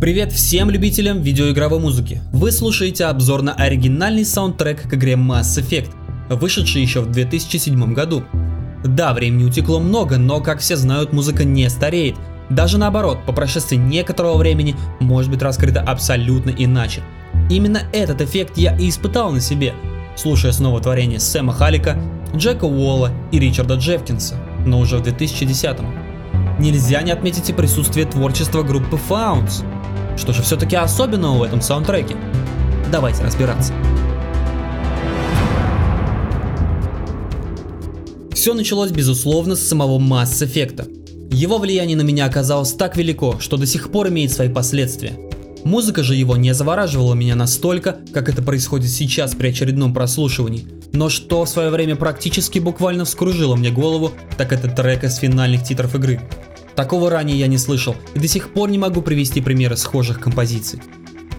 Привет всем любителям видеоигровой музыки. Вы слушаете обзор на оригинальный саундтрек к игре Mass Effect, вышедший еще в 2007 году. Да, времени утекло много, но, как все знают, музыка не стареет. Даже наоборот, по прошествии некоторого времени может быть раскрыта абсолютно иначе. Именно этот эффект я и испытал на себе, слушая снова творение Сэма Халика, Джека Уолла и Ричарда Джеффкинса, но уже в 2010 -м. Нельзя не отметить и присутствие творчества группы Founds, что же все-таки особенного в этом саундтреке? Давайте разбираться. Все началось, безусловно, с самого Mass Effect. Его влияние на меня оказалось так велико, что до сих пор имеет свои последствия. Музыка же его не завораживала меня настолько, как это происходит сейчас при очередном прослушивании. Но что в свое время практически буквально вскружило мне голову, так это трек из финальных титров игры. Такого ранее я не слышал и до сих пор не могу привести примеры схожих композиций.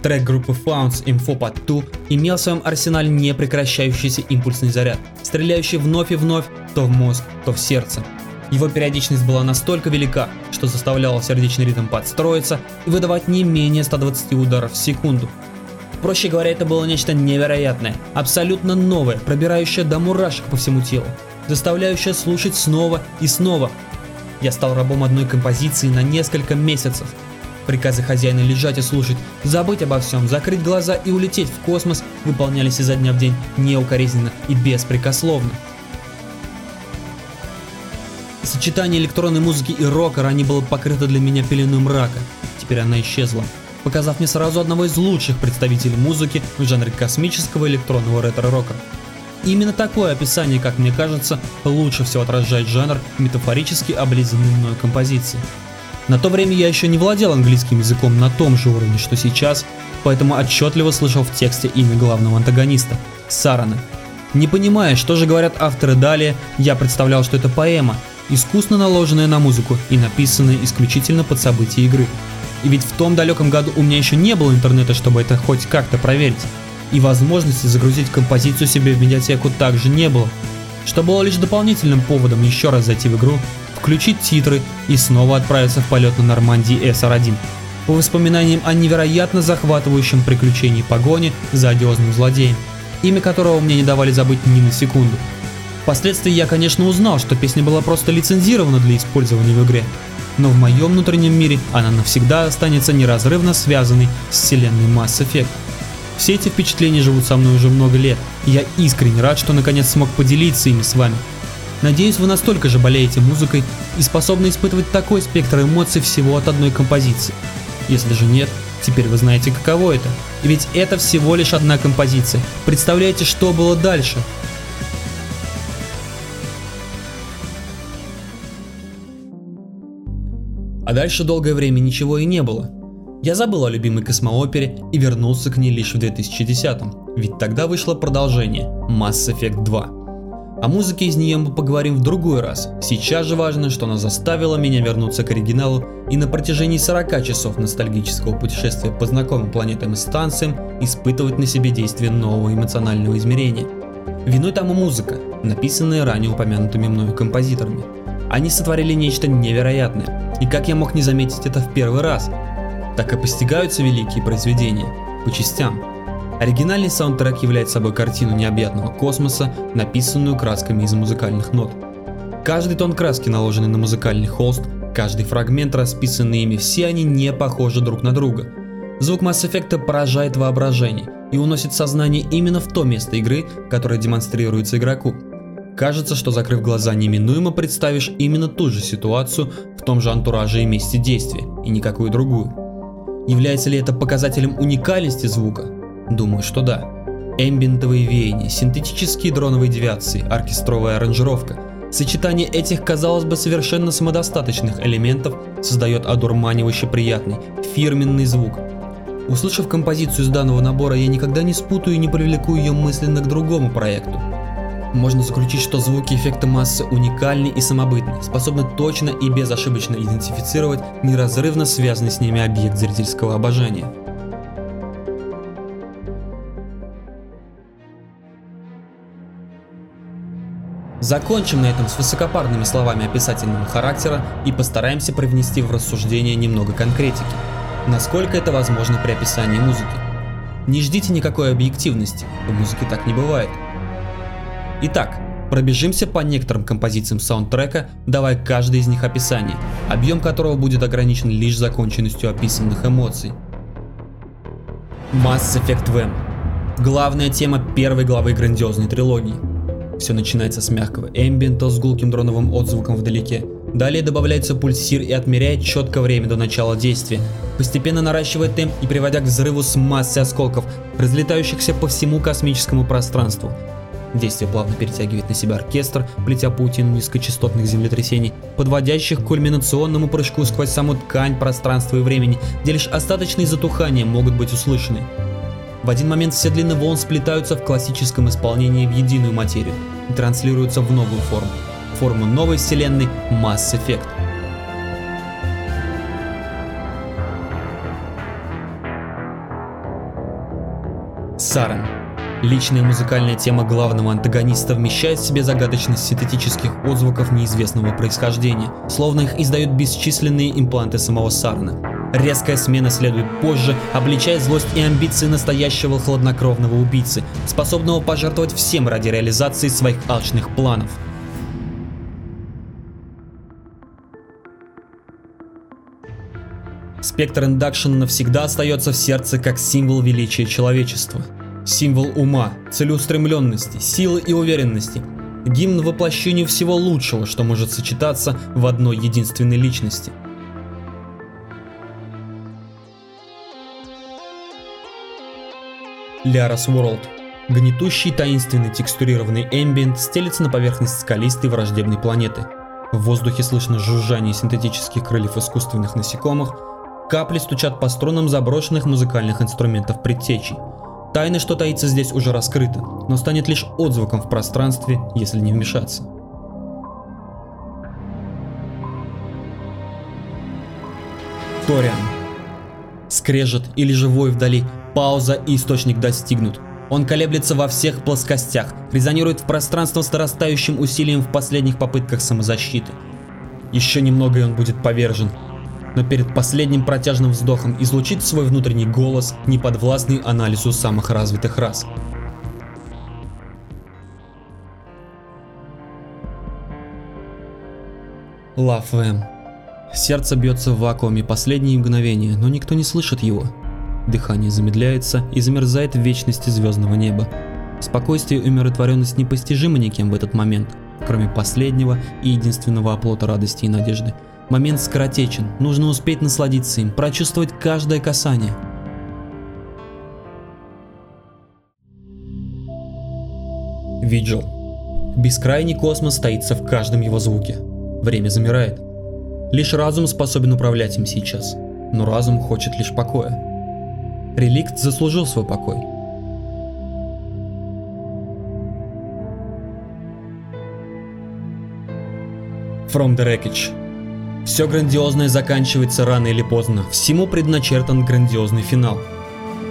Трек группы Founds Info Pod 2 имел в своем арсенале непрекращающийся импульсный заряд, стреляющий вновь и вновь то в мозг, то в сердце. Его периодичность была настолько велика, что заставляла сердечный ритм подстроиться и выдавать не менее 120 ударов в секунду. Проще говоря, это было нечто невероятное, абсолютно новое, пробирающее до мурашек по всему телу, заставляющее слушать снова и снова, я стал рабом одной композиции на несколько месяцев. Приказы хозяина лежать и слушать, забыть обо всем, закрыть глаза и улететь в космос выполнялись изо дня в день неукоризненно и беспрекословно. Сочетание электронной музыки и рока ранее было покрыто для меня пеленой мрака. Теперь она исчезла, показав мне сразу одного из лучших представителей музыки в жанре космического электронного ретро-рока. Именно такое описание, как мне кажется, лучше всего отражает жанр метафорически облизанной мною композиции. На то время я еще не владел английским языком на том же уровне, что сейчас, поэтому отчетливо слышал в тексте имя главного антагониста – Сарана. Не понимая, что же говорят авторы далее, я представлял, что это поэма, искусно наложенная на музыку и написанная исключительно под события игры. И ведь в том далеком году у меня еще не было интернета, чтобы это хоть как-то проверить и возможности загрузить композицию себе в медиатеку также не было, что было лишь дополнительным поводом еще раз зайти в игру, включить титры и снова отправиться в полет на Нормандии SR-1 по воспоминаниям о невероятно захватывающем приключении погони за одиозным злодеем, имя которого мне не давали забыть ни на секунду. Впоследствии я, конечно, узнал, что песня была просто лицензирована для использования в игре, но в моем внутреннем мире она навсегда останется неразрывно связанной с вселенной Mass Effect. Все эти впечатления живут со мной уже много лет, и я искренне рад, что наконец смог поделиться ими с вами. Надеюсь, вы настолько же болеете музыкой и способны испытывать такой спектр эмоций всего от одной композиции. Если же нет, теперь вы знаете каково это. И ведь это всего лишь одна композиция. Представляете, что было дальше? А дальше долгое время ничего и не было. Я забыл о любимой космоопере и вернулся к ней лишь в 2010-м, ведь тогда вышло продолжение Mass Effect 2. О музыке из нее мы поговорим в другой раз. Сейчас же важно, что она заставила меня вернуться к оригиналу и на протяжении 40 часов ностальгического путешествия по знакомым планетам и станциям испытывать на себе действие нового эмоционального измерения. Виной тому музыка, написанная ранее упомянутыми мною композиторами. Они сотворили нечто невероятное, и как я мог не заметить это в первый раз, так и постигаются великие произведения по частям. Оригинальный саундтрек является собой картину необъятного космоса, написанную красками из музыкальных нот. Каждый тон краски, наложенный на музыкальный холст, каждый фрагмент, расписанный ими, все они не похожи друг на друга. Звук Mass Effect поражает воображение и уносит сознание именно в то место игры, которое демонстрируется игроку. Кажется, что закрыв глаза, неминуемо представишь именно ту же ситуацию в том же антураже и месте действия, и никакую другую. Является ли это показателем уникальности звука? Думаю, что да. Эмбиентовые веяния, синтетические дроновые девиации, оркестровая аранжировка. Сочетание этих, казалось бы, совершенно самодостаточных элементов создает одурманивающе приятный, фирменный звук. Услышав композицию из данного набора, я никогда не спутаю и не привлеку ее мысленно к другому проекту можно заключить, что звуки эффекта массы уникальны и самобытны, способны точно и безошибочно идентифицировать неразрывно связанный с ними объект зрительского обожания. Закончим на этом с высокопарными словами описательного характера и постараемся привнести в рассуждение немного конкретики. насколько это возможно при описании музыки. Не ждите никакой объективности, в музыке так не бывает. Итак, пробежимся по некоторым композициям саундтрека, давая каждой из них описание, объем которого будет ограничен лишь законченностью описанных эмоций. Mass Effect VM. Главная тема первой главы грандиозной трилогии. Все начинается с мягкого эмбиента с гулким дроновым отзвуком вдалеке, Далее добавляется пульсир и отмеряет четко время до начала действия, постепенно наращивая темп и приводя к взрыву с массой осколков, разлетающихся по всему космическому пространству. Действие плавно перетягивает на себя оркестр, плетя паутину низкочастотных землетрясений, подводящих к кульминационному прыжку сквозь саму ткань пространства и времени, где лишь остаточные затухания могут быть услышаны. В один момент все длины волн сплетаются в классическом исполнении в единую материю и транслируются в новую форму форму новой вселенной Mass Effect. Сарен. Личная музыкальная тема главного антагониста вмещает в себе загадочность синтетических отзвуков неизвестного происхождения, словно их издают бесчисленные импланты самого Сарна. Резкая смена следует позже, обличая злость и амбиции настоящего хладнокровного убийцы, способного пожертвовать всем ради реализации своих алчных планов. Spectre Induction навсегда остается в сердце как символ величия человечества. Символ ума, целеустремленности, силы и уверенности. Гимн воплощению всего лучшего, что может сочетаться в одной единственной личности. Liara's World. Гнетущий таинственный текстурированный эмбиент стелится на поверхность скалистой враждебной планеты. В воздухе слышно жужжание синтетических крыльев искусственных насекомых, Капли стучат по струнам заброшенных музыкальных инструментов предтечей. Тайна, что таится здесь, уже раскрыта, но станет лишь отзвуком в пространстве, если не вмешаться. Ториан. Скрежет или живой вдали, пауза и источник достигнут. Он колеблется во всех плоскостях, резонирует в пространство с нарастающим усилием в последних попытках самозащиты. Еще немного и он будет повержен, но перед последним протяжным вздохом излучит свой внутренний голос, неподвластный анализу самых развитых рас. Them. Сердце бьется в вакууме последние мгновения, но никто не слышит его. Дыхание замедляется и замерзает в вечности звездного неба. Спокойствие и умиротворенность непостижимы никем в этот момент, кроме последнего и единственного оплота радости и надежды – Момент скоротечен, нужно успеть насладиться им, прочувствовать каждое касание. Виджил. Бескрайний космос стоится в каждом его звуке. Время замирает. Лишь разум способен управлять им сейчас, но разум хочет лишь покоя. Реликт заслужил свой покой. From the Wreckage все грандиозное заканчивается рано или поздно, всему предначертан грандиозный финал.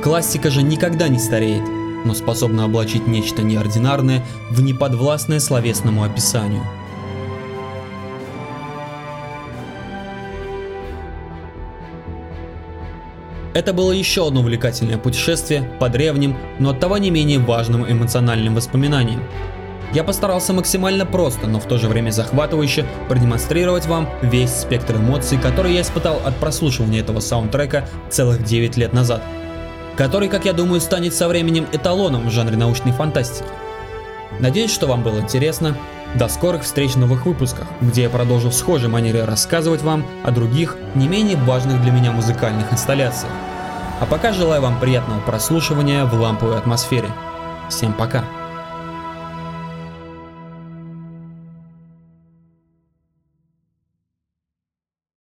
Классика же никогда не стареет, но способна облачить нечто неординарное в неподвластное словесному описанию. Это было еще одно увлекательное путешествие по древним, но оттого не менее важным эмоциональным воспоминаниям. Я постарался максимально просто, но в то же время захватывающе продемонстрировать вам весь спектр эмоций, который я испытал от прослушивания этого саундтрека целых 9 лет назад. Который, как я думаю, станет со временем эталоном в жанре научной фантастики. Надеюсь, что вам было интересно. До скорых встреч в новых выпусках, где я продолжу в схожей манере рассказывать вам о других, не менее важных для меня музыкальных инсталляциях. А пока желаю вам приятного прослушивания в ламповой атмосфере. Всем пока!